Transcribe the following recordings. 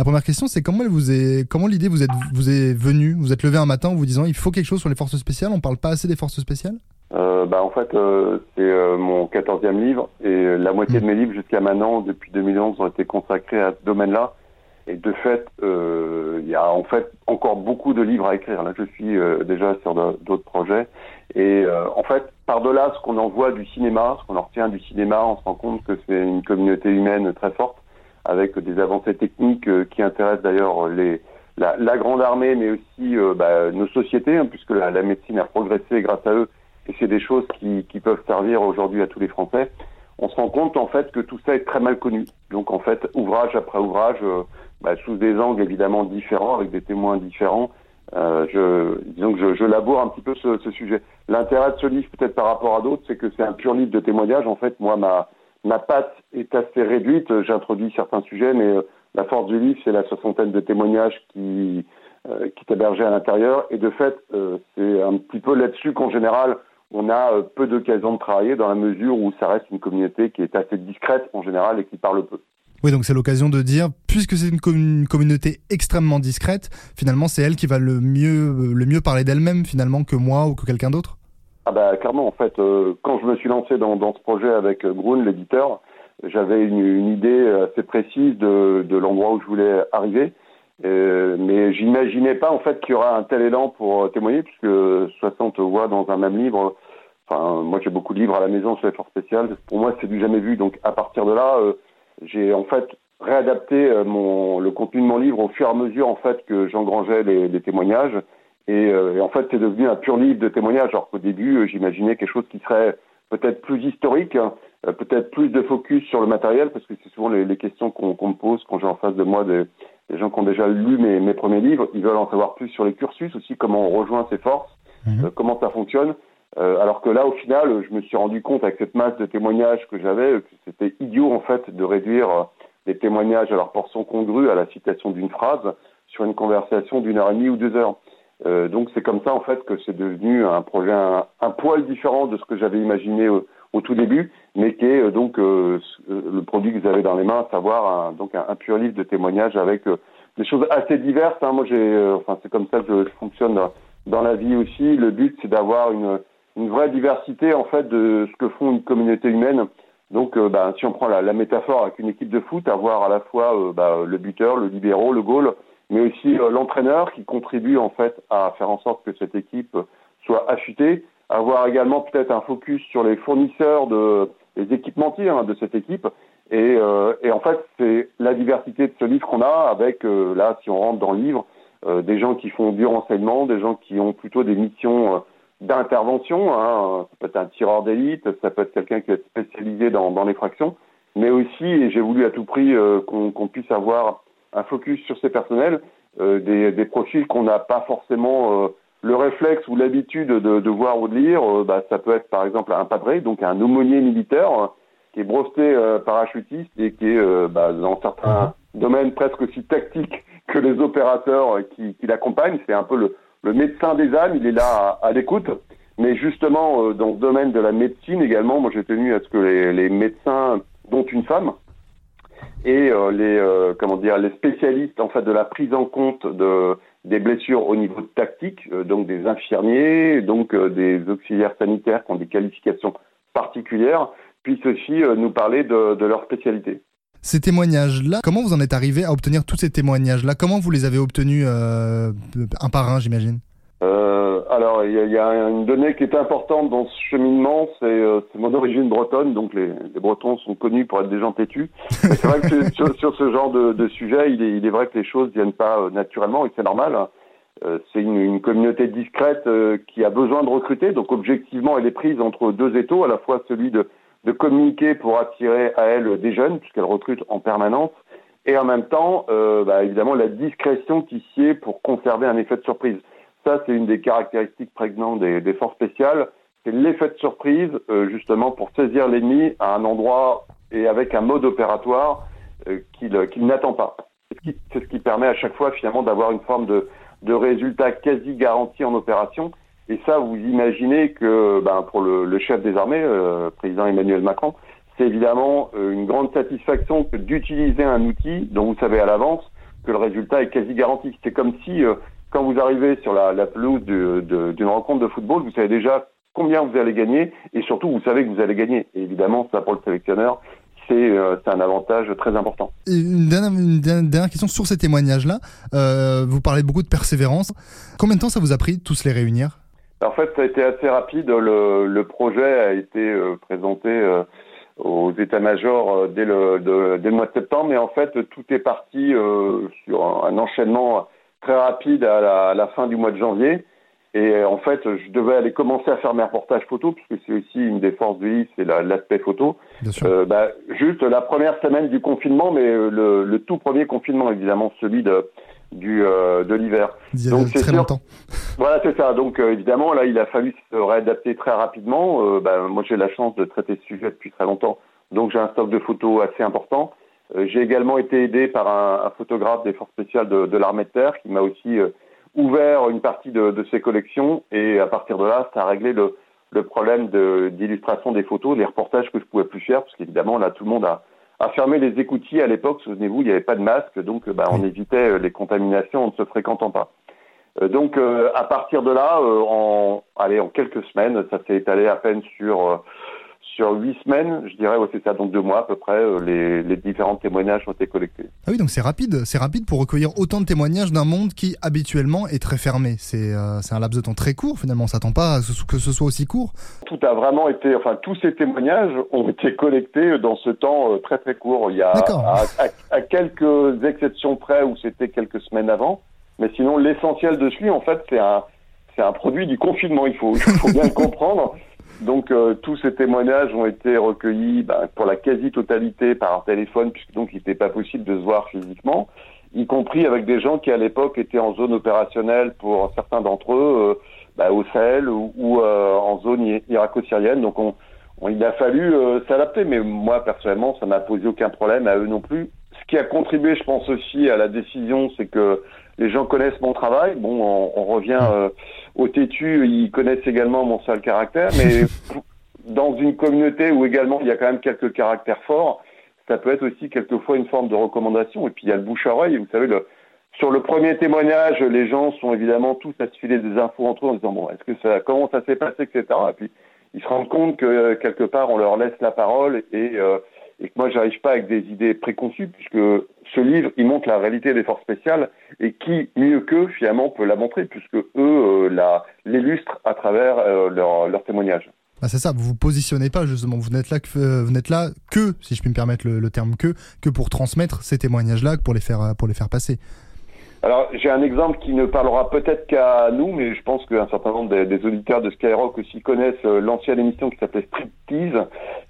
La première question, c'est comment vous est, comment l'idée vous êtes, vous est venue? Vous êtes levé un matin en vous disant il faut quelque chose sur les forces spéciales. On parle pas assez des forces spéciales? Euh, bah, en fait, euh, c'est euh, mon quatorzième livre et la moitié de mes livres jusqu'à maintenant, depuis 2011, ont été consacrés à ce domaine-là. Et de fait, il y a en fait encore beaucoup de livres à écrire. Là, je suis déjà sur d'autres projets. Et en fait, par-delà ce qu'on en voit du cinéma, ce qu'on en retient du cinéma, on se rend compte que c'est une communauté humaine très forte, avec des avancées techniques qui intéressent d'ailleurs la, grande armée, mais aussi bah, nos sociétés, hein, puisque la, médecine a progressé grâce à eux et c'est des choses qui, peuvent servir aujourd'hui à tous les Français, on se rend compte en fait que tout ça est très mal connu. Donc en fait, ouvrage après ouvrage, euh, bah, sous des angles évidemment différents, avec des témoins différents, euh, je, disons laboure un petit peu ce, ce sujet. L'intérêt de ce livre, peut-être par rapport à d'autres, c'est que c'est un pur livre de témoignages. En fait, moi, ma, ma patte est assez réduite. J'introduis certains sujets, mais euh, la force du livre, c'est la soixantaine de témoignages qui, euh, qui est à l'intérieur. Et de fait, euh, c'est un petit peu là-dessus qu'en général, on a euh, peu d'occasions de travailler dans la mesure où ça reste une communauté qui est assez discrète en général et qui parle peu. Oui, donc c'est l'occasion de dire, puisque c'est une, communauté extrêmement discrète, finalement c'est elle qui va le mieux, euh, le mieux parler d'elle-même finalement que moi ou que quelqu'un d'autre? Ah bah clairement, en fait, euh, quand je me suis lancé dans, ce projet avec Grun, l'éditeur, j'avais une, une, idée assez précise de, l'endroit où je voulais arriver. Euh, mais j'imaginais pas en fait qu'il y aura un tel élan pour témoigner, puisque 60 voix dans un même livre. Enfin, moi j'ai beaucoup de livres à la maison sur les forces spéciales. Pour moi, c'est du jamais vu. Donc à partir de là, euh, j'ai en fait réadapté euh, le contenu de mon livre au fur et à mesure en fait que j'engrangeais les, témoignages. Et, et, en fait, c'est devenu un pur livre de témoignages. Alors qu'au début, j'imaginais quelque chose qui serait peut-être plus historique, hein, peut-être plus de focus sur le matériel, parce que c'est souvent les, les questions qu'on me pose quand j'ai en face de moi des, gens qui ont déjà lu mes, mes, premiers livres, ils veulent en savoir plus sur les cursus aussi, comment on rejoint ses forces, mhm. euh, comment ça fonctionne. Euh, alors que là, au final, je me suis rendu compte avec cette masse de témoignages que j'avais que c'était idiot en fait de réduire euh, les témoignages à leur portion congrue à la citation d'une phrase sur une conversation d'une heure et demie ou deux heures. Euh, donc c'est comme ça en fait que c'est devenu un projet un, poil différent de ce que j'avais imaginé au, tout début, mais qui est euh, donc euh, le produit que vous avez dans les mains, à savoir un, donc un, pur livre de témoignages avec des choses assez diverses. Hein. Moi j'ai, enfin c'est comme ça que je, fonctionne dans, la vie aussi. Le but c'est d'avoir une, une vraie diversité en fait de ce que font une communauté humaine. Donc, euh, bah, si on prend la, la, métaphore avec une équipe de foot, avoir à la fois euh, bah, le buteur, le libéraux, le goal, mais aussi euh, l'entraîneur qui contribue en fait à faire en sorte que cette équipe soit affûtée, avoir également peut-être un focus sur les fournisseurs de les équipementiers hein, de cette équipe. Et, euh, et en fait, c'est la diversité de ce livre qu'on a avec, euh, là, si on rentre dans le livre, euh, des gens qui font du renseignement, des gens qui ont plutôt des missions d'intervention. Hein. Ça peut être un tireur d'élite, ça peut être quelqu'un qui est spécialisé dans, dans les fractions. Mais aussi, et j'ai voulu à tout prix qu'on qu puisse avoir un focus sur ces personnels, euh, des, des, profils qu'on n'a pas forcément euh, le réflexe ou l'habitude de, de, voir ou de lire. Euh, bah, ça peut être par exemple un padré, donc un aumônier militaire hein, qui est breveté parachutiste et qui est bah, dans certains mhm. domaines presque aussi tactiques que les opérateurs qui, qui l'accompagnent. C'est un peu le, le, médecin des âmes, il est là à, à l'écoute. Mais justement, dans ce domaine de la médecine également, moi j'ai tenu à ce que les, les médecins, dont une femme, et euh, les euh, comment dire les spécialistes en fait de la prise en compte de des blessures au niveau tactique, euh, donc des infirmiers, donc des auxiliaires sanitaires qui ont des qualifications particulières, puissent aussi nous parler de, de leur spécialité. Ces témoignages-là, comment vous en êtes arrivé à obtenir tous ces témoignages-là? Comment vous les avez obtenus un par un, j'imagine? Euh, alors, il y, y, a une donnée qui est importante dans ce cheminement, c'est euh, mon origine bretonne, donc les, les, Bretons sont connus pour être des gens têtus. c'est vrai que sur, sur, ce genre de, de sujet, il est, il est, vrai que les choses viennent pas euh, naturellement, et c'est normal. Euh, c'est une, une, communauté discrète euh, qui a besoin de recruter, donc objectivement, elle est prise entre deux étaux, à la fois celui de, de communiquer pour attirer à elle des jeunes, puisqu'elle recrute en permanence, et en même temps, bah, évidemment, la discrétion qui sied pour conserver un effet de surprise. Ça, c'est une des caractéristiques prégnantes des, des forces spéciales. C'est l'effet de surprise, euh, justement, pour saisir l'ennemi à un endroit et avec un mode opératoire euh, qu'il qu n'attend pas. C'est ce, ce, qui permet à chaque fois, finalement, d'avoir une forme de, de résultat quasi garanti en opération. Et ça, vous imaginez que ben, pour le, le, chef des armées, euh, président Emmanuel Macron, c'est évidemment euh, une grande satisfaction d'utiliser un outil dont vous savez à l'avance que le résultat est quasi garanti. C'est comme si quand vous arrivez sur la, la pelouse d'une rencontre de football, vous savez déjà combien vous allez gagner et surtout vous savez que vous allez gagner. Et évidemment, ça pour le sélectionneur, c'est un avantage très important. une, dernière, question sur ces témoignages-là. Euh, vous parlez beaucoup de persévérance. Combien de temps ça vous a pris de tous les réunir? En fait, ça a été assez rapide. Le, le projet a été euh, présenté euh, aux états-majors dès le mois de septembre. Et en fait, tout est parti sur un, enchaînement très rapide à la, à la, fin du mois de janvier. Et en fait, je devais aller commencer à faire mes reportages photos, puisque c'est aussi une des forces du livre, c'est l'aspect photo. Euh, bah, juste la première semaine du confinement, mais euh, le, le tout premier confinement, évidemment, celui de, du, euh, de l'hiver. Donc c'est très longtemps. Voilà, c'est ça. Donc euh, évidemment, là, il a fallu se réadapter très rapidement. Euh, bah, moi, j'ai la chance de traiter ce sujet depuis très longtemps, donc j'ai un stock de photos assez important. J'ai également été aidé par un, un, photographe des forces spéciales de, de l'armée de terre qui m'a aussi ouvert une partie de, de, ses collections et à partir de là, ça a réglé le, le problème d'illustration des photos, les reportages que je pouvais plus faire, parce qu'évidemment, là, tout le monde a, a fermé les écoutilles à l'époque. Souvenez-vous, il n'y avait pas de masque, donc bah, on évitait euh, les contaminations en ne se fréquentant pas. Euh, donc, euh, à partir de là, en, allez, en quelques semaines, ça s'est étalé à peine sur sur huit semaines, je dirais, ouais, c'est ça, donc deux mois à peu près, euh, les, les, différents témoignages ont été collectés. Ah oui, donc c'est rapide, c'est rapide pour recueillir autant de témoignages d'un monde qui habituellement est très fermé. C'est euh, un laps de temps très court finalement, on s'attend pas à ce, que ce soit aussi court. Tout a vraiment été, enfin tous ces témoignages ont été collectés dans ce temps euh, très très court. Il y a à, à, quelques exceptions près où c'était quelques semaines avant, mais sinon l'essentiel de celui en fait c'est un c'est un produit du confinement. Il faut, il faut bien le comprendre. Donc euh, tous ces témoignages ont été recueillis bah, pour la quasi-totalité par téléphone, puisque donc il n'était pas possible de se voir physiquement, y compris avec des gens qui à l'époque étaient en zone opérationnelle pour certains d'entre eux, euh, bah, au Sahel ou, euh, en zone irako-syrienne. Donc on, il a fallu s'adapter, mais moi personnellement, ça m'a posé aucun problème à eux non plus. Ce qui a contribué, je pense aussi, à la décision, c'est que les gens connaissent mon travail. Bon, on, on revient euh, au têtu, ils connaissent également mon sale caractère, mais dans une communauté où également il y a quand même quelques caractères forts, ça peut être aussi quelquefois une forme de recommandation. Et puis il y a le bouche à oreille. Vous savez, le, sur le premier témoignage, les gens sont évidemment tous à se filer des infos entre eux en disant bon, est-ce que ça, comment ça s'est passé, etc. Et puis ils se rendent compte que quelque part on leur laisse la parole et euh, et que moi j'arrive pas avec des idées préconçues puisque ce livre il montre la réalité des forces spéciales et qui mieux qu'eux finalement peut la montrer puisque eux euh, l'illustrent à travers euh, leur, témoignage. Ah, c'est ça, vous vous positionnez pas justement, vous n'êtes là que euh, vous n'êtes là que, si je puis me permettre le, terme que, que pour transmettre ces témoignages-là, pour faire pour les faire passer. Alors, j'ai un exemple qui ne parlera peut-être qu'à nous, mais je pense qu'un certain nombre des, auditeurs de Skyrock aussi connaissent euh, l'ancienne émission qui s'appelait Striptease,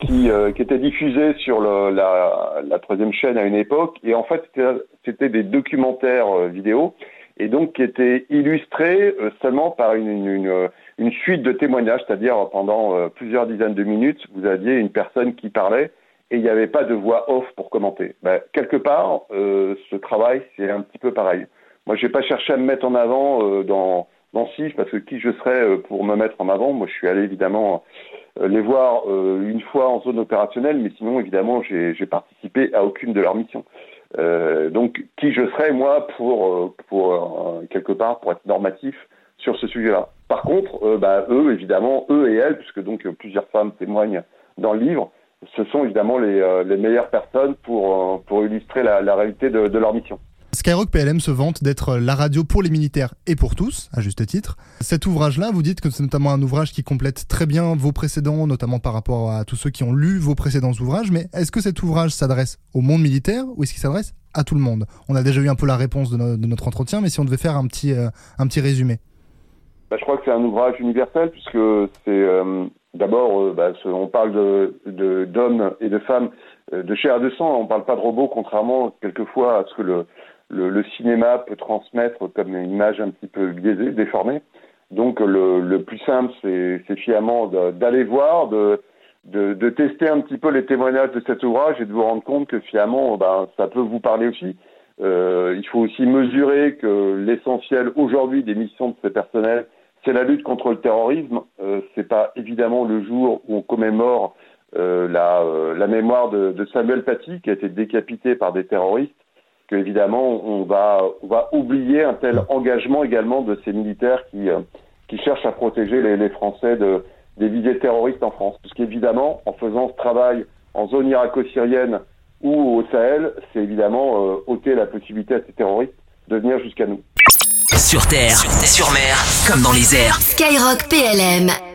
qui, euh, qui était diffusée sur le, la, la, troisième chaîne à une époque. Et en fait, c'était des documentaires euh, vidéo, et donc qui étaient illustrés seulement par une, une, une, suite de témoignages, c'est-à-dire pendant plusieurs dizaines de minutes, vous aviez une personne qui parlait et il n'y avait pas de voix off pour commenter. Ben, quelque part, euh, ce travail, c'est un petit peu pareil. Moi, je n'ai pas cherché à me mettre en avant euh, dans, dans SIF, parce que qui je serais euh, pour me mettre en avant? Moi, je suis allé évidemment euh, les voir euh, une fois en zone opérationnelle, mais sinon, évidemment, j'ai participé à aucune de leurs missions. donc, qui je serais, moi, pour, pour quelque part, pour être normatif sur ce sujet-là? Par contre, bah, eux, évidemment, eux et elles, puisque donc plusieurs femmes témoignent dans le livre, ce sont évidemment les, euh, les meilleures personnes pour, euh, pour illustrer la, la réalité de, de, leur mission. Skyrock PLM se vante d'être la radio pour les militaires et pour tous, à juste titre. Cet ouvrage-là, vous dites que c'est notamment un ouvrage qui complète très bien vos précédents, notamment par rapport à tous ceux qui ont lu vos précédents ouvrages, mais est-ce que cet ouvrage s'adresse au monde militaire ou est-ce qu'il s'adresse à tout le monde? On a déjà eu un peu la réponse de, no de, notre entretien, mais si on devait faire un petit, euh, un petit résumé. Bah, je crois que c'est un ouvrage universel puisque c'est euh, D'abord, euh, bah, on parle d'hommes de, d'hommes et de femmes euh, de chair et de sang. On ne parle pas de robots, contrairement quelquefois à ce que le, le, le, cinéma peut transmettre comme une image un petit peu biaisée, déformée. Donc le, le plus simple, c'est finalement d'aller voir, de, de, de, tester un petit peu les témoignages de cet ouvrage et de vous rendre compte que finalement, ben, ça peut vous parler aussi. Euh, il faut aussi mesurer que l'essentiel aujourd'hui des missions de ces personnels, c'est la lutte contre le terrorisme. Euh, c'est pas évidemment le jour où on commémore euh, la, euh, la, mémoire de, Samuel Paty qui a été décapité par des terroristes qu'évidemment, on va, on va oublier un tel engagement également de ces militaires qui, qui cherchent à protéger les, Français de, des visées terroristes en France. Parce qu'évidemment, en faisant ce travail en zone irako-syrienne ou au Sahel, c'est évidemment euh, ôter la possibilité à ces terroristes de venir jusqu'à nous. Sur terre, sur mer, comme dans les airs. Skyrock PLM.